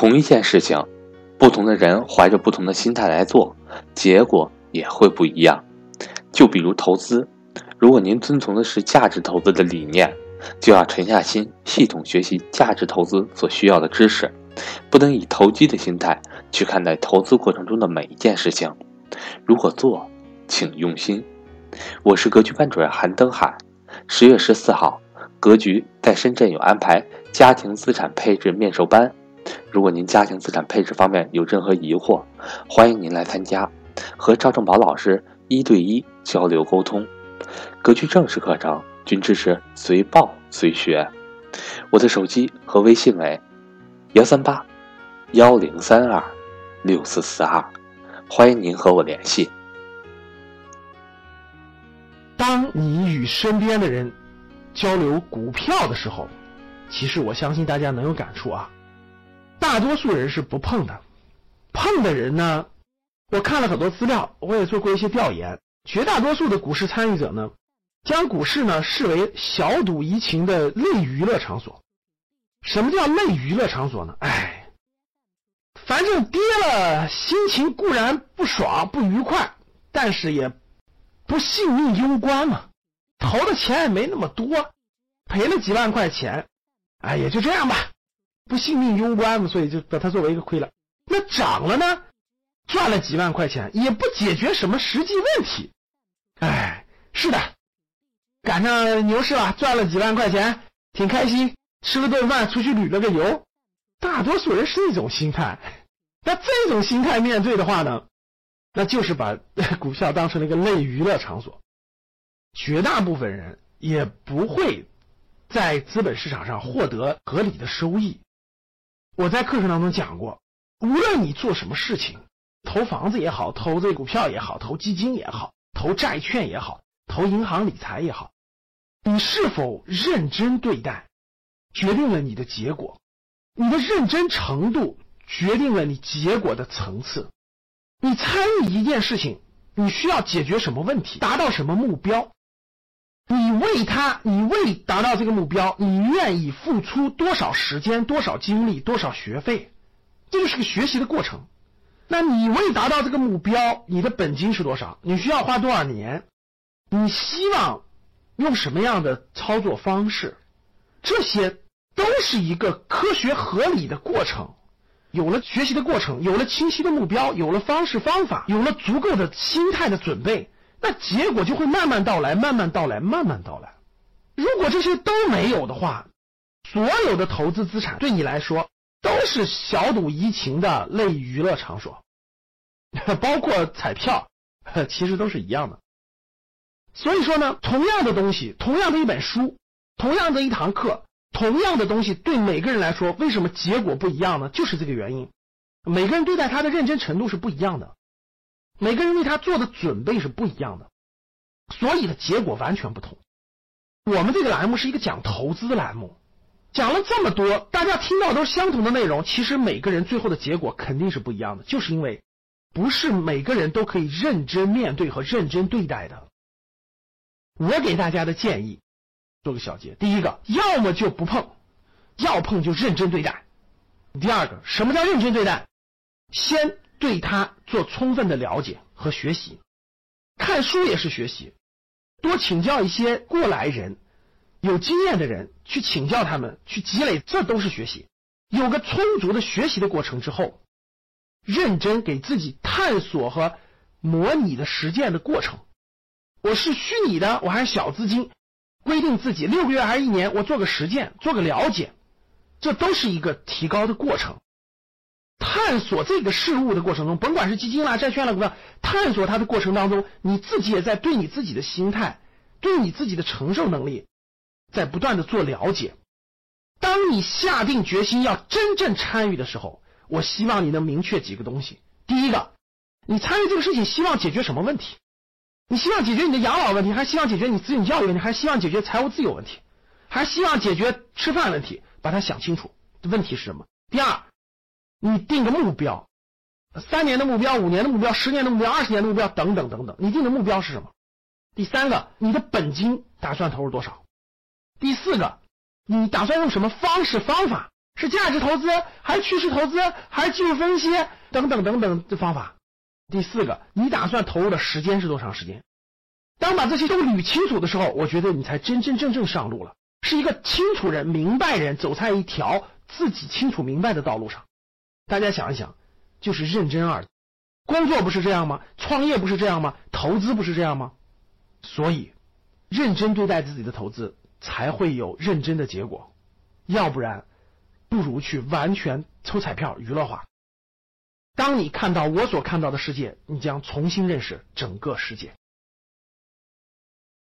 同一件事情，不同的人怀着不同的心态来做，结果也会不一样。就比如投资，如果您遵从的是价值投资的理念，就要沉下心，系统学习价值投资所需要的知识，不能以投机的心态去看待投资过程中的每一件事情。如果做，请用心。我是格局班主任韩登海。十月十四号，格局在深圳有安排家庭资产配置面授班。如果您家庭资产配置方面有任何疑惑，欢迎您来参加，和赵正宝老师一对一交流沟通。格局正式课程均支持随报随学。我的手机和微信为幺三八幺零三二六四四二，欢迎您和我联系。当你与身边的人交流股票的时候，其实我相信大家能有感触啊。大多数人是不碰的，碰的人呢，我看了很多资料，我也做过一些调研。绝大多数的股市参与者呢，将股市呢视为小赌怡情的类娱乐场所。什么叫类娱乐场所呢？哎，反正跌了，心情固然不爽不愉快，但是也不性命攸关嘛。投的钱也没那么多，赔了几万块钱，哎，也就这样吧。不信命攸关嘛，所以就把它作为一个亏了。那涨了呢，赚了几万块钱，也不解决什么实际问题。哎，是的，赶上牛市了，赚了几万块钱，挺开心，吃了顿饭，出去旅了个游。大多数人是一种心态。那这种心态面对的话呢，那就是把 股票当成了一个类娱乐场所。绝大部分人也不会在资本市场上获得合理的收益。我在课程当中讲过，无论你做什么事情，投房子也好，投这股票也好，投基金也好，投债券也好，投银行理财也好，你是否认真对待，决定了你的结果。你的认真程度决定了你结果的层次。你参与一件事情，你需要解决什么问题，达到什么目标？你为他，你为达到这个目标，你愿意付出多少时间、多少精力、多少学费？这就是个学习的过程。那你为达到这个目标，你的本金是多少？你需要花多少年？你希望用什么样的操作方式？这些都是一个科学合理的过程。有了学习的过程，有了清晰的目标，有了方式方法，有了足够的心态的准备。那结果就会慢慢到来，慢慢到来，慢慢到来。如果这些都没有的话，所有的投资资产对你来说都是小赌怡情的类娱乐场所，包括彩票，其实都是一样的。所以说呢，同样的东西，同样的一本书，同样的一堂课，同样的东西，对每个人来说，为什么结果不一样呢？就是这个原因，每个人对待它的认真程度是不一样的。每个人为他做的准备是不一样的，所以的结果完全不同。我们这个栏目是一个讲投资的栏目，讲了这么多，大家听到都是相同的内容，其实每个人最后的结果肯定是不一样的，就是因为不是每个人都可以认真面对和认真对待的。我给大家的建议，做个小结：第一个，要么就不碰，要碰就认真对待；第二个，什么叫认真对待？先。对他做充分的了解和学习，看书也是学习，多请教一些过来人、有经验的人去请教他们，去积累，这都是学习。有个充足的学习的过程之后，认真给自己探索和模拟的实践的过程。我是虚拟的，我还是小资金，规定自己六个月还是一年，我做个实践，做个了解，这都是一个提高的过程。探索这个事物的过程中，甭管是基金啦、债券啦，股票，探索它的过程当中，你自己也在对你自己的心态、对你自己的承受能力，在不断的做了解。当你下定决心要真正参与的时候，我希望你能明确几个东西。第一个，你参与这个事情，希望解决什么问题？你希望解决你的养老问题，还希望解决你子女教育问题，还希望解决财务自由问题，还希望解决吃饭问题？把它想清楚，问题是什么？第二。你定个目标，三年的目标、五年的目标、十年的目标、二十年的目标等等等等。你定的目标是什么？第三个，你的本金打算投入多少？第四个，你打算用什么方式方法是价值投资，还是趋势投资，还是技术分析等等等等的方法？第四个，你打算投入的时间是多长时间？当把这些都捋清楚的时候，我觉得你才真真正正上路了，是一个清楚人、明白人，走在一条自己清楚明白的道路上。大家想一想，就是认真二。工作不是这样吗？创业不是这样吗？投资不是这样吗？所以，认真对待自己的投资，才会有认真的结果。要不然，不如去完全抽彩票娱乐化。当你看到我所看到的世界，你将重新认识整个世界。